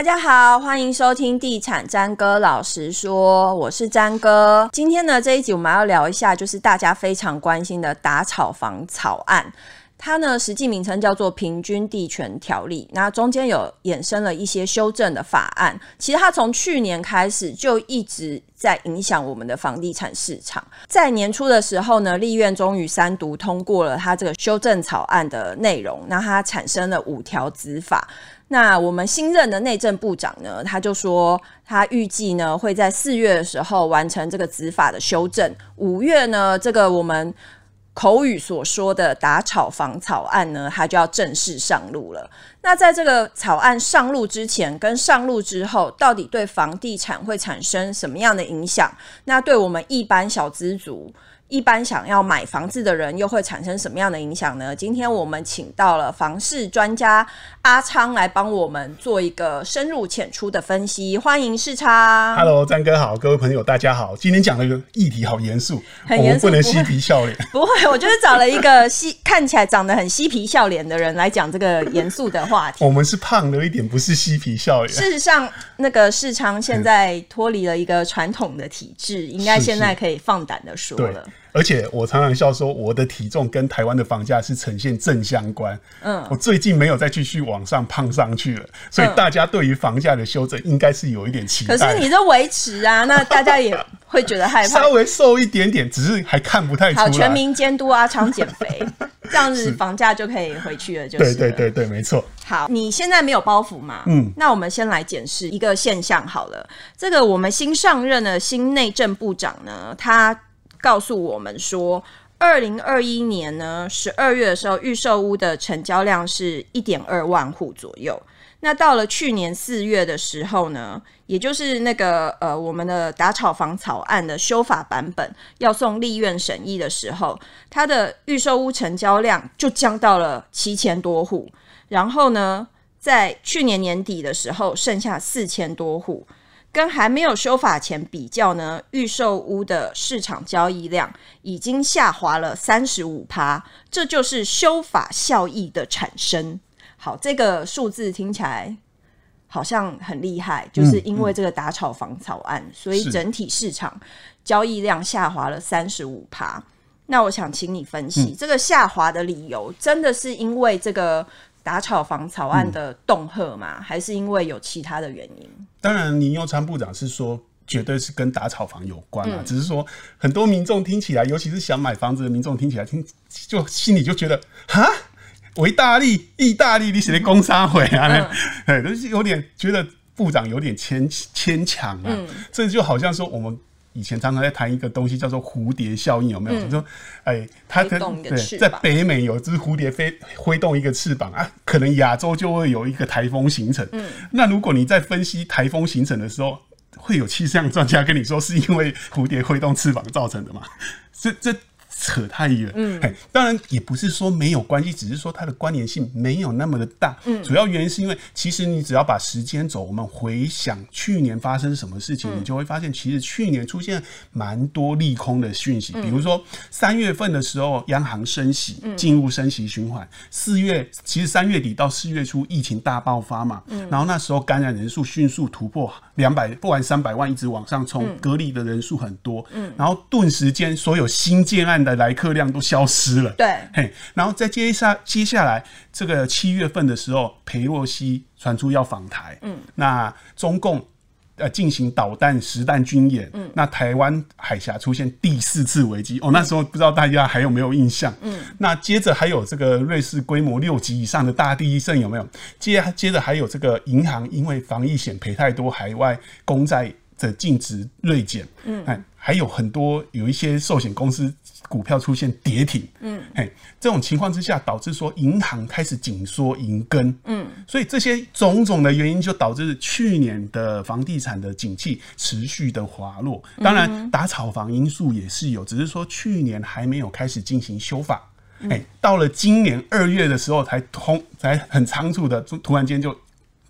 大家好，欢迎收听地产詹哥老实说，我是詹哥。今天呢，这一集我们要聊一下，就是大家非常关心的打草房草案。它呢，实际名称叫做《平均地权条例》，那中间有衍生了一些修正的法案。其实它从去年开始就一直在影响我们的房地产市场。在年初的时候呢，立院终于三读通过了它这个修正草案的内容，那它产生了五条子法。那我们新任的内政部长呢，他就说他预计呢会在四月的时候完成这个子法的修正，五月呢这个我们。口语所说的打炒房草案呢，它就要正式上路了。那在这个草案上路之前跟上路之后，到底对房地产会产生什么样的影响？那对我们一般小资族，一般想要买房子的人又会产生什么样的影响呢？今天我们请到了房市专家阿昌来帮我们做一个深入浅出的分析。欢迎世昌。Hello，张哥好，各位朋友大家好。今天讲的一个议题好严肃，很严肃，我们不能嬉皮笑脸。不会，我就是找了一个嬉看起来长得很嬉皮笑脸的人来讲这个严肃的话题。我们是胖了一点，不是嬉皮笑脸。事实上，那个世昌现在脱离了一个传统的体制，应该现在可以放胆的说了。而且我常常笑说，我的体重跟台湾的房价是呈现正相关。嗯，我最近没有再继续往上胖上去了，所以大家对于房价的修正应该是有一点期待。可是你这维持啊，那大家也会觉得害怕。稍微瘦一点点，只是还看不太出来。好，全民监督阿昌减肥，这样子 房价就可以回去了。就是了对对对对，没错。好，你现在没有包袱嘛？嗯，那我们先来检视一个现象好了。这个我们新上任的新内政部长呢，他。告诉我们说，二零二一年呢，十二月的时候，预售屋的成交量是一点二万户左右。那到了去年四月的时候呢，也就是那个呃，我们的打炒房草案的修法版本要送立院审议的时候，它的预售屋成交量就降到了七千多户。然后呢，在去年年底的时候，剩下四千多户。跟还没有修法前比较呢，预售屋的市场交易量已经下滑了三十五趴，这就是修法效益的产生。好，这个数字听起来好像很厉害，就是因为这个打炒房草案，嗯嗯、所以整体市场交易量下滑了三十五趴。那我想请你分析、嗯、这个下滑的理由，真的是因为这个？打炒房草案的恫吓吗？嗯、还是因为有其他的原因？当然，林右昌部长是说，绝对是跟打炒房有关啊。嗯、只是说，很多民众听起来，尤其是想买房子的民众听起来，听就心里就觉得，哈，维大利、意大利，你写的工商会啊，嗯、对，就是有点觉得部长有点牵牵强啊。嗯、这就好像说我们。以前常常在谈一个东西叫做蝴蝶效应，有没有？嗯、就说，哎，它的对，在北美有只蝴蝶飞挥动一个翅膀啊，可能亚洲就会有一个台风形成。嗯，那如果你在分析台风形成的时候，会有气象专家跟你说，是因为蝴蝶挥动翅膀造成的吗？这这。扯太远，嗯，当然也不是说没有关系，只是说它的关联性没有那么的大。嗯，主要原因是因为，其实你只要把时间轴，我们回想去年发生什么事情，嗯、你就会发现，其实去年出现蛮多利空的讯息。嗯、比如说三月份的时候，央行升息，进入升息循环。四月其实三月底到四月初，疫情大爆发嘛，嗯，然后那时候感染人数迅速突破两百，不管三百万一直往上冲，隔离的人数很多，嗯，然后顿时间所有新建案的来客量都消失了，对，嘿，然后再接下接下来这个七月份的时候，裴洛西传出要访台，嗯，那中共呃进行导弹实弹军演，嗯，那台湾海峡出现第四次危机，哦，那时候不知道大家还有没有印象，嗯，那接着还有这个瑞士规模六级以上的大地震有没有？接接着还有这个银行因为防疫险赔太多，海外公债的净值锐减，嗯，还有很多有一些寿险公司。股票出现跌停，嗯，嘿，这种情况之下，导致说银行开始紧缩银根，嗯，所以这些种种的原因，就导致去年的房地产的景气持续的滑落。当然，打炒房因素也是有，只是说去年还没有开始进行修法，哎，到了今年二月的时候才通，才很仓促的突然间就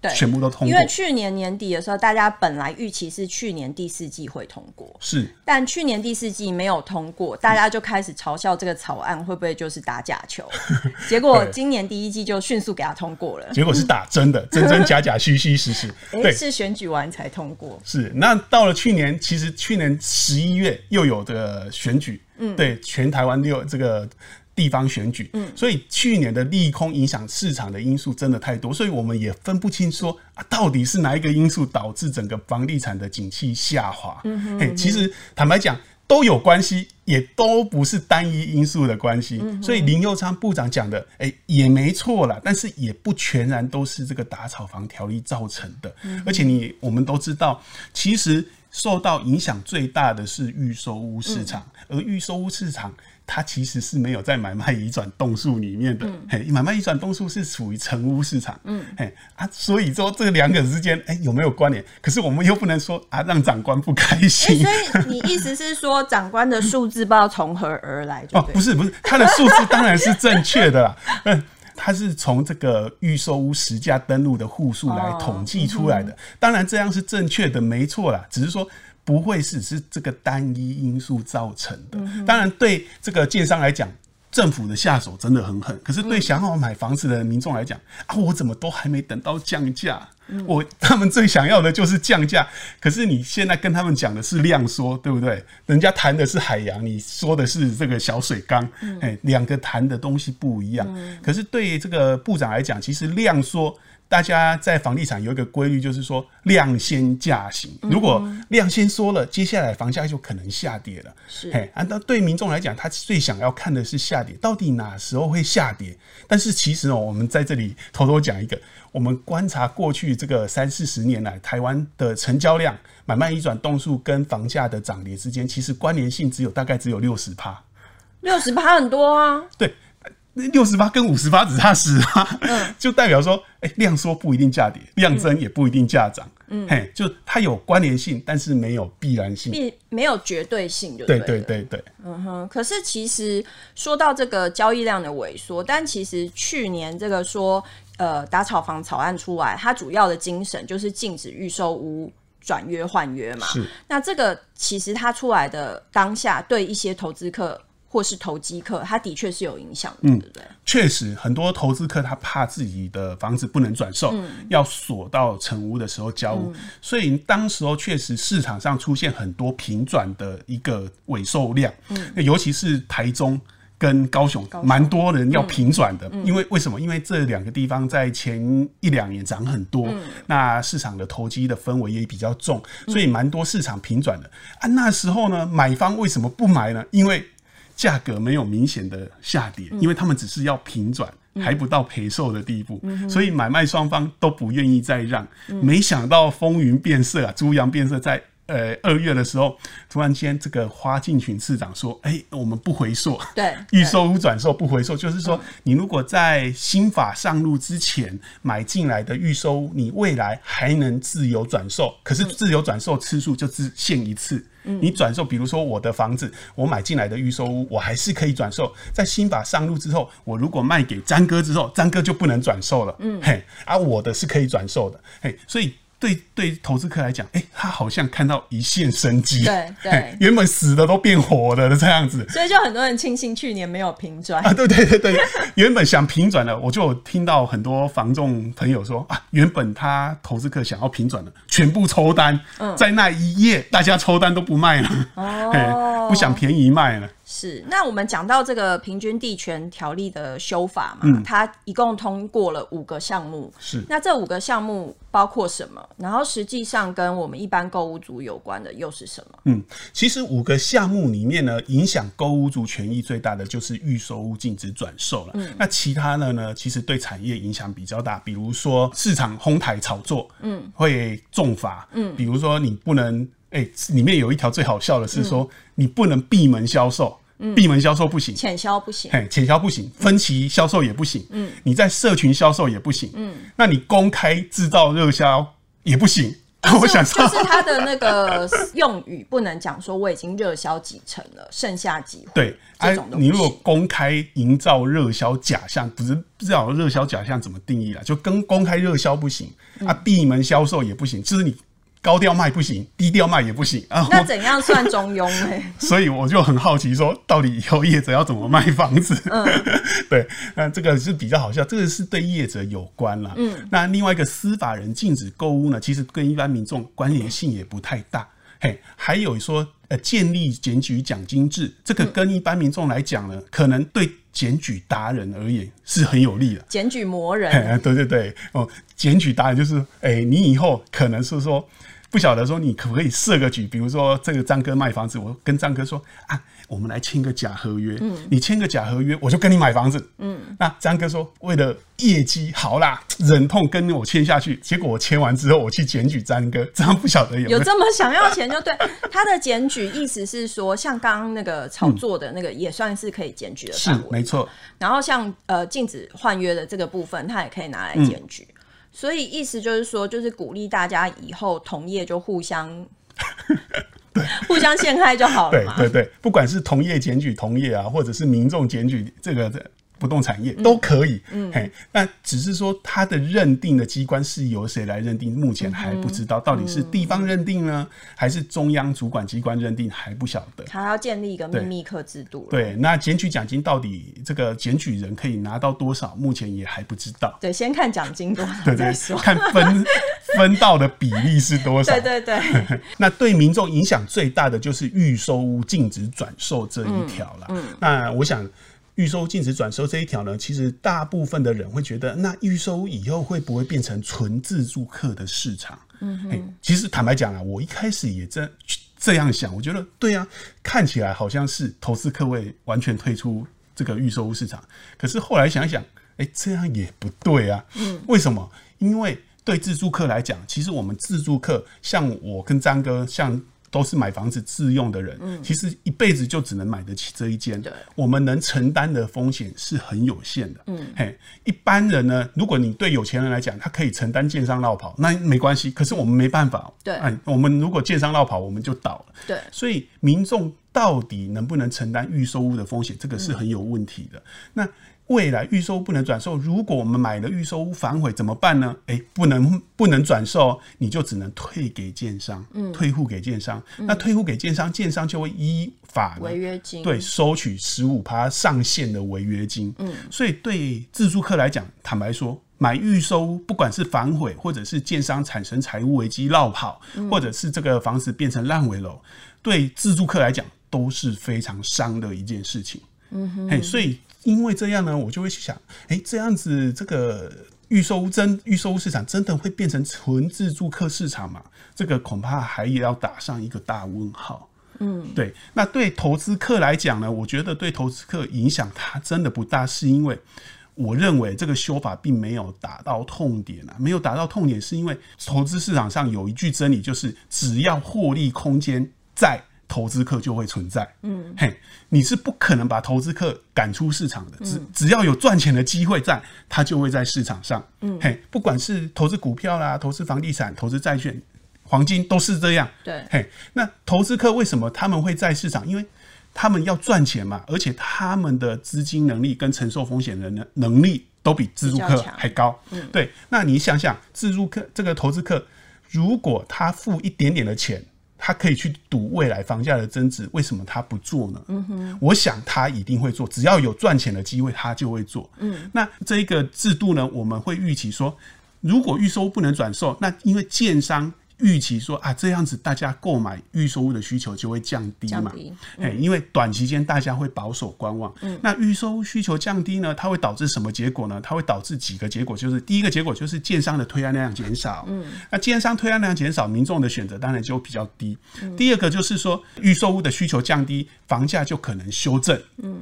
对，全部都通过。因为去年年底的时候，大家本来预期是去年第四季会通过，是，但去年第四季没有通过，大家就开始嘲笑这个草案会不会就是打假球。结果今年第一季就迅速给它通过了，结果是打真的，真真假假，虚虚实实。对，是选举完才通过。是，那到了去年，其实去年十一月又有这个选举，嗯，对，全台湾六这个。地方选举，嗯，所以去年的利空影响市场的因素真的太多，所以我们也分不清说啊，到底是哪一个因素导致整个房地产的景气下滑？嗯哼，嗯哼，其实坦白讲都有关系，也都不是单一因素的关系。嗯，所以林佑昌部长讲的，哎、欸，也没错啦，但是也不全然都是这个打炒房条例造成的。嗯，而且你我们都知道，其实受到影响最大的是预售屋市场，嗯、而预售屋市场。它其实是没有在买卖移转栋数里面的，嗯、嘿，买卖移转栋数是属于成屋市场，嗯，嘿啊，所以说这两个之间，哎、欸，有没有关联？可是我们又不能说啊，让长官不开心。欸、所以你意思是说，长官的数字不知道从何而来？哦，不是不是，他的数字当然是正确的啦，嗯，他是从这个预售屋实价登录的户数来统计出来的，哦嗯、当然这样是正确的，没错啦，只是说。不会是是这个单一因素造成的。当然，对这个建商来讲，政府的下手真的很狠。可是对想要买房子的民众来讲，啊，我怎么都还没等到降价？我他们最想要的就是降价。可是你现在跟他们讲的是量缩，对不对？人家谈的是海洋，你说的是这个小水缸。哎，两个谈的东西不一样。可是对这个部长来讲，其实量缩。大家在房地产有一个规律，就是说量先价行。如果量先缩了，接下来房价就可能下跌了。是，哎，那对民众来讲，他最想要看的是下跌，到底哪时候会下跌？但是其实哦，我们在这里偷偷讲一个，我们观察过去这个三四十年来，台湾的成交量、买卖移转栋数跟房价的涨跌之间，其实关联性只有大概只有六十趴。六十趴很多啊。对。六十八跟五十八只差十八，嗯、就代表说，哎、欸，量缩不一定价跌，量增也不一定价涨，嗯，嘿，就它有关联性，但是没有必然性，必没有绝对性就对，对对对对，嗯哼。可是其实说到这个交易量的萎缩，但其实去年这个说，呃，打炒房草案出来，它主要的精神就是禁止预售屋转约换约嘛，是。那这个其实它出来的当下，对一些投资客。或是投机客，他的确是有影响的，嗯、对不对？确实，很多投资客他怕自己的房子不能转售，嗯、要锁到成屋的时候交屋，嗯、所以当时候确实市场上出现很多平转的一个尾售量，嗯、尤其是台中跟高雄，蛮多人要平转的。嗯、因为为什么？因为这两个地方在前一两年涨很多，嗯、那市场的投机的氛围也比较重，所以蛮多市场平转的。啊，那时候呢，买方为什么不买呢？因为价格没有明显的下跌，因为他们只是要平转，还不到赔售的地步，所以买卖双方都不愿意再让。没想到风云变色啊，猪羊变色，在呃二月的时候，突然间这个花敬群市长说：“哎，我们不回溯，对，预售屋转售不回溯，就是说你如果在新法上路之前买进来的预售屋，你未来还能自由转售，可是自由转售次数就只限一次。”你转售，比如说我的房子，我买进来的预售屋，我还是可以转售。在新法上路之后，我如果卖给詹哥之后，詹哥就不能转售了。嗯，嘿，而、啊、我的是可以转售的，嘿，所以。对对，投资客来讲，哎，他好像看到一线生机，对对，原本死的都变活的这样子，所以就很多人庆幸去年没有平转啊，对对对对，原本想平转的，我就有听到很多房仲朋友说啊，原本他投资客想要平转的，全部抽单，嗯、在那一夜大家抽单都不卖了，哦，不想便宜卖了。是，那我们讲到这个平均地权条例的修法嘛，嗯、它一共通过了五个项目。是，那这五个项目包括什么？然后实际上跟我们一般购物族有关的又是什么？嗯，其实五个项目里面呢，影响购物族权益最大的就是预售屋禁止转售了。嗯，那其他的呢，其实对产业影响比较大，比如说市场哄抬炒作，嗯，会重罚，嗯，比如说你不能，哎、欸，里面有一条最好笑的是说，嗯、你不能闭门销售。闭门销售不行，潜销不行，嘿，潜销不行，分期销售也不行，嗯，你在社群销售也不行，嗯，那你公开制造热销也不行，啊，我想说就是他的那个用语不能讲说我已经热销几成了，剩下几对，哎、啊，你如果公开营造热销假象，不是不知道热销假象怎么定义啊？就跟公开热销不行啊，闭门销售也不行，就是你。高调卖不行，低调卖也不行啊。那怎样算中庸呢？所以我就很好奇，说到底以后业者要怎么卖房子？嗯，对，那这个是比较好笑，这个是对业者有关了。嗯，那另外一个司法人禁止购物呢，其实跟一般民众关联性也不太大。嘿，还有说，呃，建立检举奖金制，这个跟一般民众来讲呢，嗯、可能对检举达人而言是很有利的。检举魔人，对对对，哦，检举达人就是，哎、欸，你以后可能是说。不晓得说你可不可以设个局，比如说这个张哥卖房子，我跟张哥说啊，我们来签个假合约，嗯，你签个假合约，我就跟你买房子，嗯，那张哥说为了业绩好啦，忍痛跟我签下去，结果我签完之后我去检举张哥，这样不晓得有有，有这么想要钱就对。他的检举意思是说，像刚刚那个炒作的那个也算是可以检举的范围，是没错。然后像呃禁止换约的这个部分，他也可以拿来检举。嗯所以意思就是说，就是鼓励大家以后同业就互相 对互相陷害就好了嘛。对对对，不管是同业检举同业啊，或者是民众检举这个的。不动产业都可以，嗯，嘿，那只是说它的认定的机关是由谁来认定，目前还不知道，到底是地方认定呢，还是中央主管机关认定，还不晓得。还要建立一个秘密客制度。对，那检举奖金到底这个检举人可以拿到多少，目前也还不知道。对，先看奖金多少，对对，看分 分到的比例是多少。对对对。那对民众影响最大的就是预售屋禁止转售这一条了。嗯，那我想。预售禁止转售这一条呢，其实大部分的人会觉得，那预售以后会不会变成纯自助客的市场？嗯哼，其实坦白讲啊，我一开始也这这样想，我觉得对啊，看起来好像是投资客会完全退出这个预售屋市场。可是后来想一想，哎，这样也不对啊。嗯，为什么？因为对自助客来讲，其实我们自助客，像我跟张哥，像。都是买房子自用的人，嗯、其实一辈子就只能买得起这一间。对，我们能承担的风险是很有限的。嗯，嘿，一般人呢，如果你对有钱人来讲，他可以承担建商绕跑，那没关系。可是我们没办法。对，哎，我们如果建商绕跑，我们就倒了。对，所以民众到底能不能承担预售屋的风险，这个是很有问题的。嗯、那。未来预售不能转售，如果我们买了预售屋反悔怎么办呢？诶、欸，不能不能转售，你就只能退给建商，嗯，退户给建商。嗯、那退户给建商，建商就会依法违约金，对，收取十五趴上限的违约金。嗯，所以对自住客来讲，坦白说，买预售屋不管是反悔，或者是建商产生财务危机绕跑，嗯、或者是这个房子变成烂尾楼，对自住客来讲都是非常伤的一件事情。嗯哼，嘿，所以。因为这样呢，我就会想，哎，这样子这个预售屋真预售屋市场真的会变成纯自住客市场吗？这个恐怕还也要打上一个大问号。嗯，对。那对投资客来讲呢，我觉得对投资客影响它真的不大，是因为我认为这个修法并没有打到痛点啊，没有打到痛点，是因为投资市场上有一句真理，就是只要获利空间在。投资客就会存在，嗯，嘿，你是不可能把投资客赶出市场的，只、嗯、只要有赚钱的机会在，他就会在市场上，嗯，嘿，不管是投资股票啦，投资房地产，投资债券、黄金都是这样，对，嘿，那投资客为什么他们会在市场？因为他们要赚钱嘛，而且他们的资金能力跟承受风险的能能力都比自助客还高，嗯，对，那你想想，自助客这个投资客，如果他付一点点的钱。他可以去赌未来房价的增值，为什么他不做呢？嗯哼，我想他一定会做，只要有赚钱的机会，他就会做。嗯，那这一个制度呢，我们会预期说，如果预收不能转售，那因为建商。预期说啊，这样子大家购买预售屋的需求就会降低嘛？哎、嗯，因为短期间大家会保守观望。嗯，那预售屋需求降低呢，它会导致什么结果呢？它会导致几个结果，就是第一个结果就是建商的推案量减少。嗯，那建商推案量减少，民众的选择当然就比较低。嗯，第二个就是说预售屋的需求降低，房价就可能修正。嗯，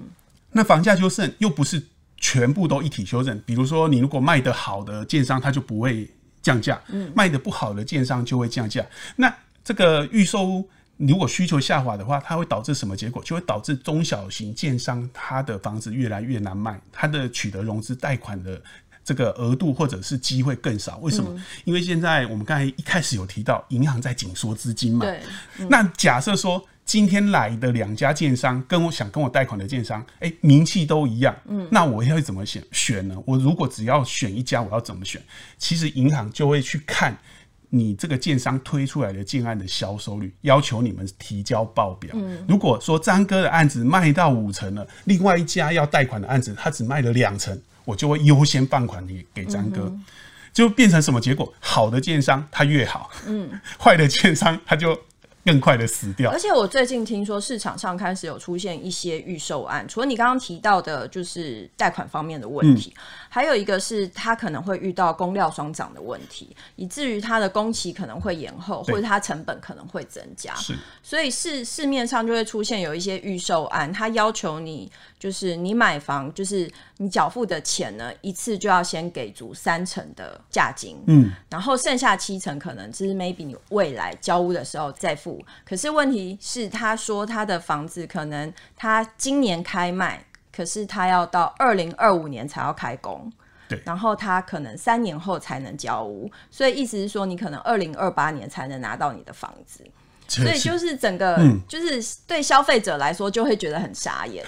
那房价修正又不是全部都一体修正，比如说你如果卖得好的建商，他就不会。降价，卖的不好的建商就会降价。那这个预售如果需求下滑的话，它会导致什么结果？就会导致中小型建商它的房子越来越难卖，它的取得融资贷款的这个额度或者是机会更少。为什么？嗯、因为现在我们刚才一开始有提到，银行在紧缩资金嘛。对。嗯、那假设说今天来的两家建商跟我想跟我贷款的建商，哎、欸，名气都一样。嗯。那我要怎么选选呢？我如果只要选一家，我要怎么选？其实银行就会去看。你这个建商推出来的建案的销售率，要求你们提交报表。嗯，如果说张哥的案子卖到五成了，另外一家要贷款的案子他只卖了两成，我就会优先放款给给张哥，就变成什么结果？好的建商他越好，嗯，坏的建商他就。更快的死掉。而且我最近听说市场上开始有出现一些预售案，除了你刚刚提到的，就是贷款方面的问题，嗯、还有一个是他可能会遇到工料双涨的问题，以至于他的工期可能会延后，或者他成本可能会增加。是，所以市市面上就会出现有一些预售案，他要求你就是你买房，就是你缴付的钱呢，一次就要先给足三成的价金，嗯，然后剩下七成可能就是 maybe 你未来交屋的时候再付。可是问题是，他说他的房子可能他今年开卖，可是他要到二零二五年才要开工，对，然后他可能三年后才能交屋，所以意思是说，你可能二零二八年才能拿到你的房子，所以就是整个、嗯、就是对消费者来说就会觉得很傻眼，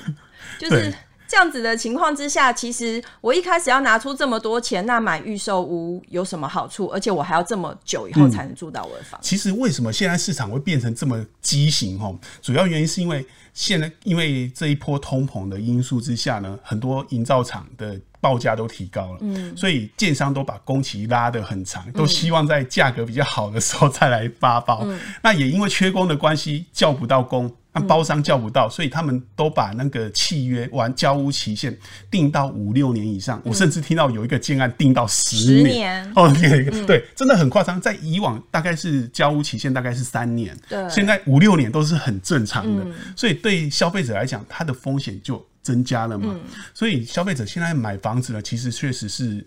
就是。这样子的情况之下，其实我一开始要拿出这么多钱，那买预售屋有什么好处？而且我还要这么久以后才能住到我的房。嗯。其实为什么现在市场会变成这么畸形？哈，主要原因是因为现在因为这一波通膨的因素之下呢，很多营造厂的报价都提高了，嗯，所以建商都把工期拉得很长，都希望在价格比较好的时候再来发包。嗯，那也因为缺工的关系，叫不到工。那包商叫不到，所以他们都把那个契约完交屋期限定到五六年以上。嗯、我甚至听到有一个建案定到十年，哦，嗯、对，真的很夸张。在以往大概是交屋期限大概是三年，对，现在五六年都是很正常的。嗯、所以对消费者来讲，它的风险就增加了嘛。嗯、所以消费者现在买房子呢，其实确实是。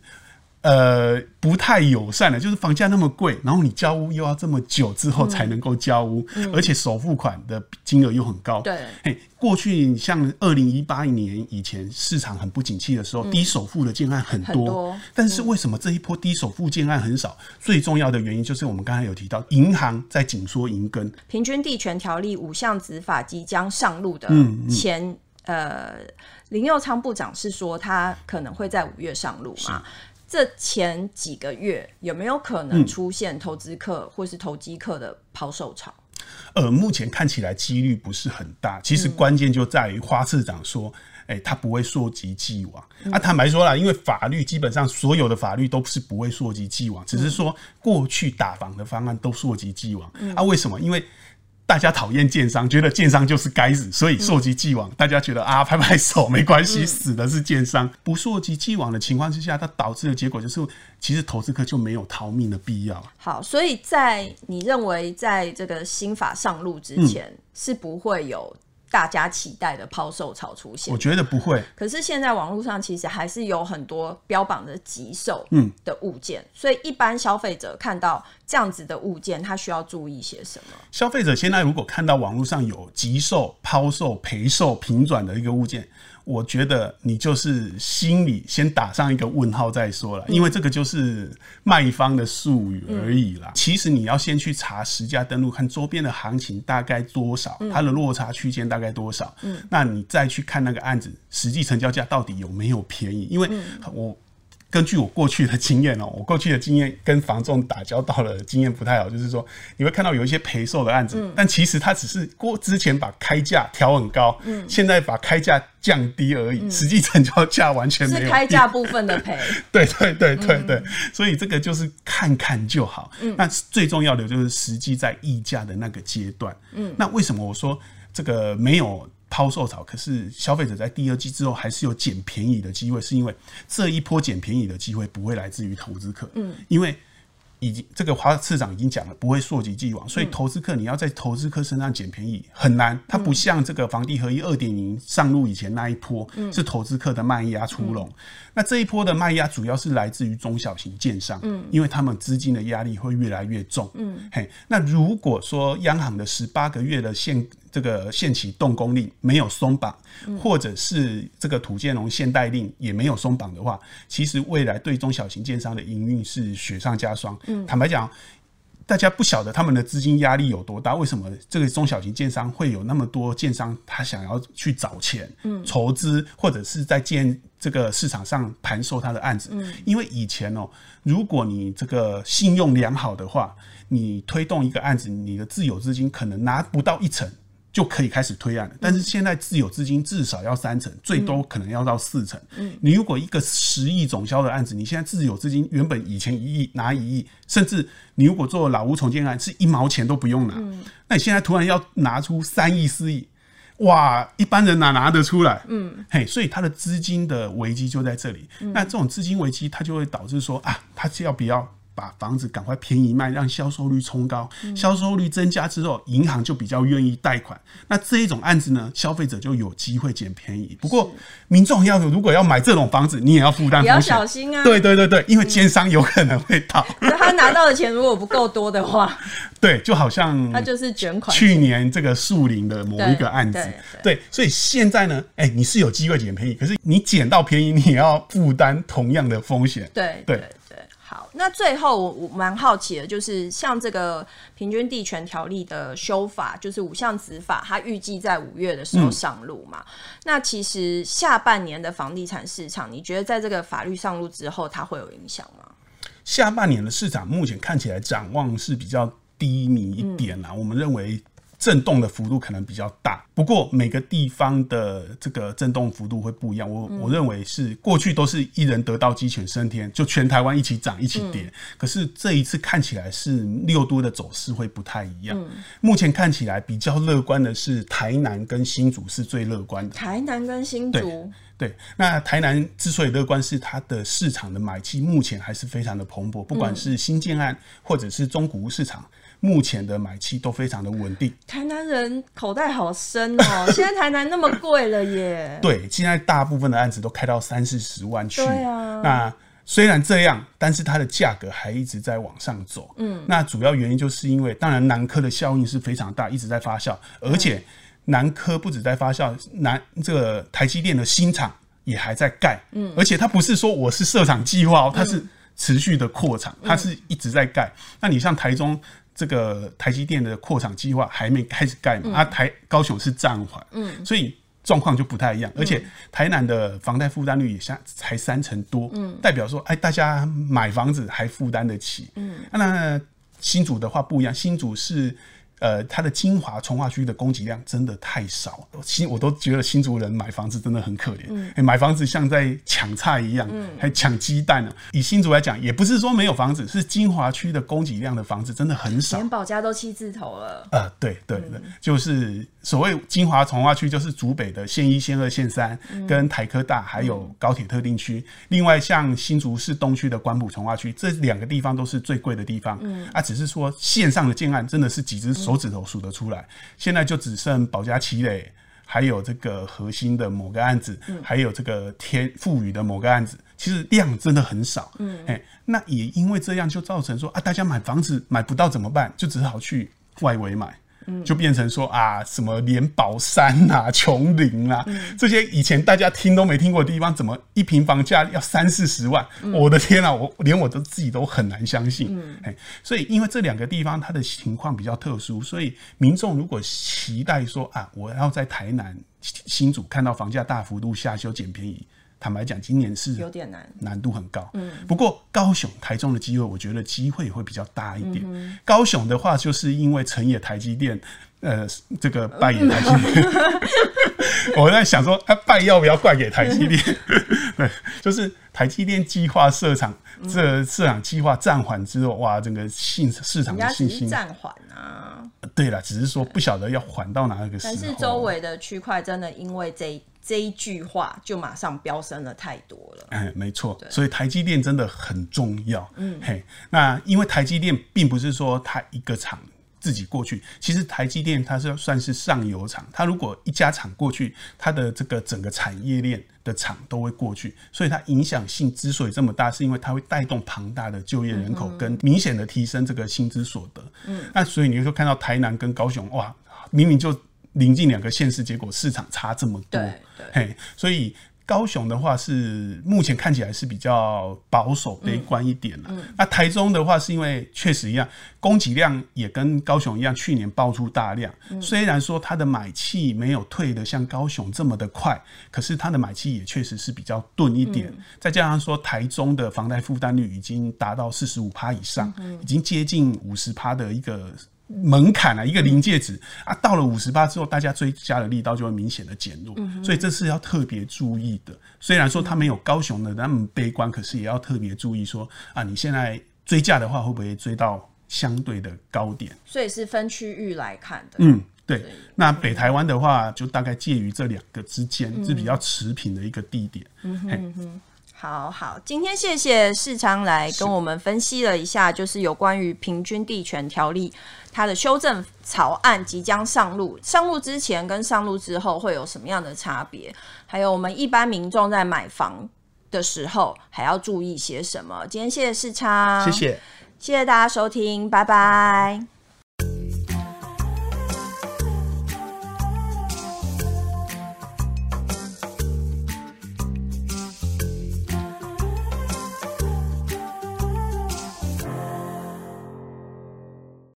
呃，不太友善的，就是房价那么贵，然后你交屋又要这么久之后才能够交屋，而且首付款的金额又很高。对，嘿，过去像二零一八年以前市场很不景气的时候，嗯、低首付的建案很多，很多，但是为什么这一波低首付建案很少？嗯、最重要的原因就是我们刚才有提到，银行在紧缩银根。平均地权条例五项执法即将上路的前，呃，林佑昌部长是说他可能会在五月上路嘛？这前几个月有没有可能出现投资客或是投机客的抛售潮？呃，目前看起来几率不是很大。其实关键就在于花市长说，哎、欸，他不会溯及既往。啊，坦白说了，因为法律基本上所有的法律都是不会溯及既往，只是说过去打房的方案都溯及既往。啊，为什么？因为大家讨厌建商，觉得建商就是该死，所以溯及既往。嗯、大家觉得啊，拍拍手没关系，嗯、死的是建商。不溯及既往的情况之下，它导致的结果就是，其实投资客就没有逃命的必要。好，所以在你认为，在这个新法上路之前，嗯、是不会有。大家期待的抛售潮出现，我觉得不会。可是现在网络上其实还是有很多标榜的急售嗯的物件，嗯、所以一般消费者看到这样子的物件，他需要注意些什么？消费者现在如果看到网络上有急售、抛售、赔售、平转的一个物件。我觉得你就是心里先打上一个问号再说了，因为这个就是卖方的术语而已啦。其实你要先去查实价登录，看周边的行情大概多少，它的落差区间大概多少。嗯，那你再去看那个案子实际成交价到底有没有便宜，因为我。根据我过去的经验哦，我过去的经验跟房仲打交道的经验不太好，就是说你会看到有一些赔售的案子，嗯、但其实他只是过之前把开价调很高，嗯、现在把开价降低而已，嗯、实际成交价完全没有。是开价部分的赔。对对对对对，嗯、所以这个就是看看就好。嗯，那最重要的就是实际在议价的那个阶段。嗯，那为什么我说这个没有？抛售潮，可是消费者在第二季之后还是有捡便宜的机会，是因为这一波捡便宜的机会不会来自于投资客，嗯，因为已经这个华市长已经讲了，不会溯及既往，所以投资客你要在投资客身上捡便宜很难，它不像这个房地合一二点零上路以前那一波是投资客的卖压出笼，那这一波的卖压主要是来自于中小型建商，嗯，因为他们资金的压力会越来越重，嗯，嘿，那如果说央行的十八个月的限这个限期动工令没有松绑，或者是这个土建龙限贷令也没有松绑的话，其实未来对中小型建商的营运是雪上加霜。坦白讲。大家不晓得他们的资金压力有多大？为什么这个中小型建商会有那么多建商他想要去找钱、筹资，或者是在建这个市场上盘售他的案子？因为以前哦，如果你这个信用良好的话，你推动一个案子，你的自有资金可能拿不到一成。就可以开始推案了，但是现在自有资金至少要三成，嗯、最多可能要到四成。嗯，你如果一个十亿总销的案子，你现在自有资金原本以前一亿拿一亿，甚至你如果做老屋重建案是一毛钱都不用拿，嗯、那你现在突然要拿出三亿四亿，哇，一般人哪拿得出来？嗯，嘿，所以他的资金的危机就在这里。嗯、那这种资金危机，它就会导致说啊，他要不要？把房子赶快便宜卖，让销售率冲高。销售率增加之后，银行就比较愿意贷款。那这一种案子呢，消费者就有机会捡便宜。不过，民众要如果要买这种房子，你也要负担你，要小心啊。对对对对，因为奸商有可能会倒。他拿到的钱如果不够多的话，对，就好像他就是卷款。去年这个树林的某一个案子，对，所以现在呢，哎，你是有机会捡便宜，可是你捡到便宜，你也要负担同样的风险。对对。好，那最后我我蛮好奇的，就是像这个平均地权条例的修法，就是五项子法，它预计在五月的时候上路嘛。嗯、那其实下半年的房地产市场，你觉得在这个法律上路之后，它会有影响吗？下半年的市场目前看起来展望是比较低迷一点啦，嗯、我们认为。震动的幅度可能比较大，不过每个地方的这个震动幅度会不一样。我我认为是过去都是一人得道鸡犬升天，就全台湾一起涨一起跌。可是这一次看起来是六都的走势会不太一样。目前看起来比较乐观的是台南跟新竹是最乐观的。台南跟新竹，对，对，那台南之所以乐观，是它的市场的买气目前还是非常的蓬勃，不管是新建案或者是中古屋市场。目前的买气都非常的稳定。台南人口袋好深哦，现在台南那么贵了耶。对，现在大部分的案子都开到三四十万去。对啊。那虽然这样，但是它的价格还一直在往上走。嗯。那主要原因就是因为，当然南科的效应是非常大，一直在发酵，而且南科不止在发酵，南这个台积电的新厂也还在盖。嗯。而且它不是说我是设厂计划哦，它是持续的扩厂，它是一直在盖。那你像台中。这个台积电的扩厂计划还没开始盖嘛？啊，台高雄是暂缓，嗯，所以状况就不太一样。而且台南的房贷负担率也下才三成多，嗯，代表说，哎，大家买房子还负担得起，嗯，那新竹的话不一样，新竹是。呃，它的精华从化区的供给量真的太少，新我都觉得新竹人买房子真的很可怜，嗯欸，买房子像在抢菜一样，嗯，还抢鸡蛋呢。以新竹来讲，也不是说没有房子，是精华区的供给量的房子真的很少，连保家都七字头了。呃，对对对，嗯，就是所谓金华从化区，就是竹北的县一、县二、县三，跟台科大还有高铁特定区。嗯，另外，像新竹市东区的关埔从化区，这两个地方都是最贵的地方。嗯，啊，只是说线上的建案真的是几只手。指头数得出来，现在就只剩宝佳旗磊，还有这个核心的某个案子，嗯、还有这个天富宇的某个案子，其实量真的很少。嗯，哎，那也因为这样，就造成说啊，大家买房子买不到怎么办？就只好去外围买。就变成说啊，什么连宝山啊、琼林啊，嗯、这些以前大家听都没听过的地方，怎么一平房价要三四十万？嗯、我的天啊，我连我都自己都很难相信。嗯、所以因为这两个地方它的情况比较特殊，所以民众如果期待说啊，我要在台南新竹看到房价大幅度下修、捡便宜。坦白讲，今年是有点难，难度很高。嗯，不过高雄、台中的机会，我觉得机会也会比较大一点。嗯、高雄的话，就是因为成也台积电，呃，这个败也台积电。我在想说，他败要不要怪给台积电？对，就是台积电计划设厂，这设厂计划暂缓之后，哇，整个信市场的信心暂缓啊。对了，只是说不晓得要缓到哪个时候。但是周围的区块真的因为这。这一句话就马上飙升了太多了。哎，没错，所以台积电真的很重要。嗯，嘿，那因为台积电并不是说它一个厂自己过去，其实台积电它是算是上游厂，它如果一家厂过去，它的这个整个产业链的厂都会过去，所以它影响性之所以这么大，是因为它会带动庞大的就业人口跟明显的提升这个薪资所得。嗯，那所以你就看到台南跟高雄，哇，明明就。临近两个县市，结果市场差这么多，嘿，所以。高雄的话是目前看起来是比较保守、悲观一点了。那、台中的话是因为确实一样，供给量也跟高雄一样，去年爆出大量。嗯、虽然说它的买气没有退的像高雄这么的快，可是它的买气也确实是比较钝一点。嗯、再加上说台中的房贷负担率已经达到四十五趴以上，嗯、已经接近五十趴的一个。门槛啊，一个临界值啊，到了五十八之后，大家追加的力道就会明显的减弱，嗯、所以这是要特别注意的。虽然说它没有高雄的那么悲观，可是也要特别注意说啊，你现在追价的话，会不会追到相对的高点？所以是分区域来看的。嗯，对。那北台湾的话，就大概介于这两个之间，嗯、是比较持平的一个地点。嗯哼，嗯哼。好好，今天谢谢世昌来跟我们分析了一下，就是有关于平均地权条例它的修正草案即将上路，上路之前跟上路之后会有什么样的差别？还有我们一般民众在买房的时候还要注意些什么？今天谢谢世昌，谢谢，谢谢大家收听，拜拜。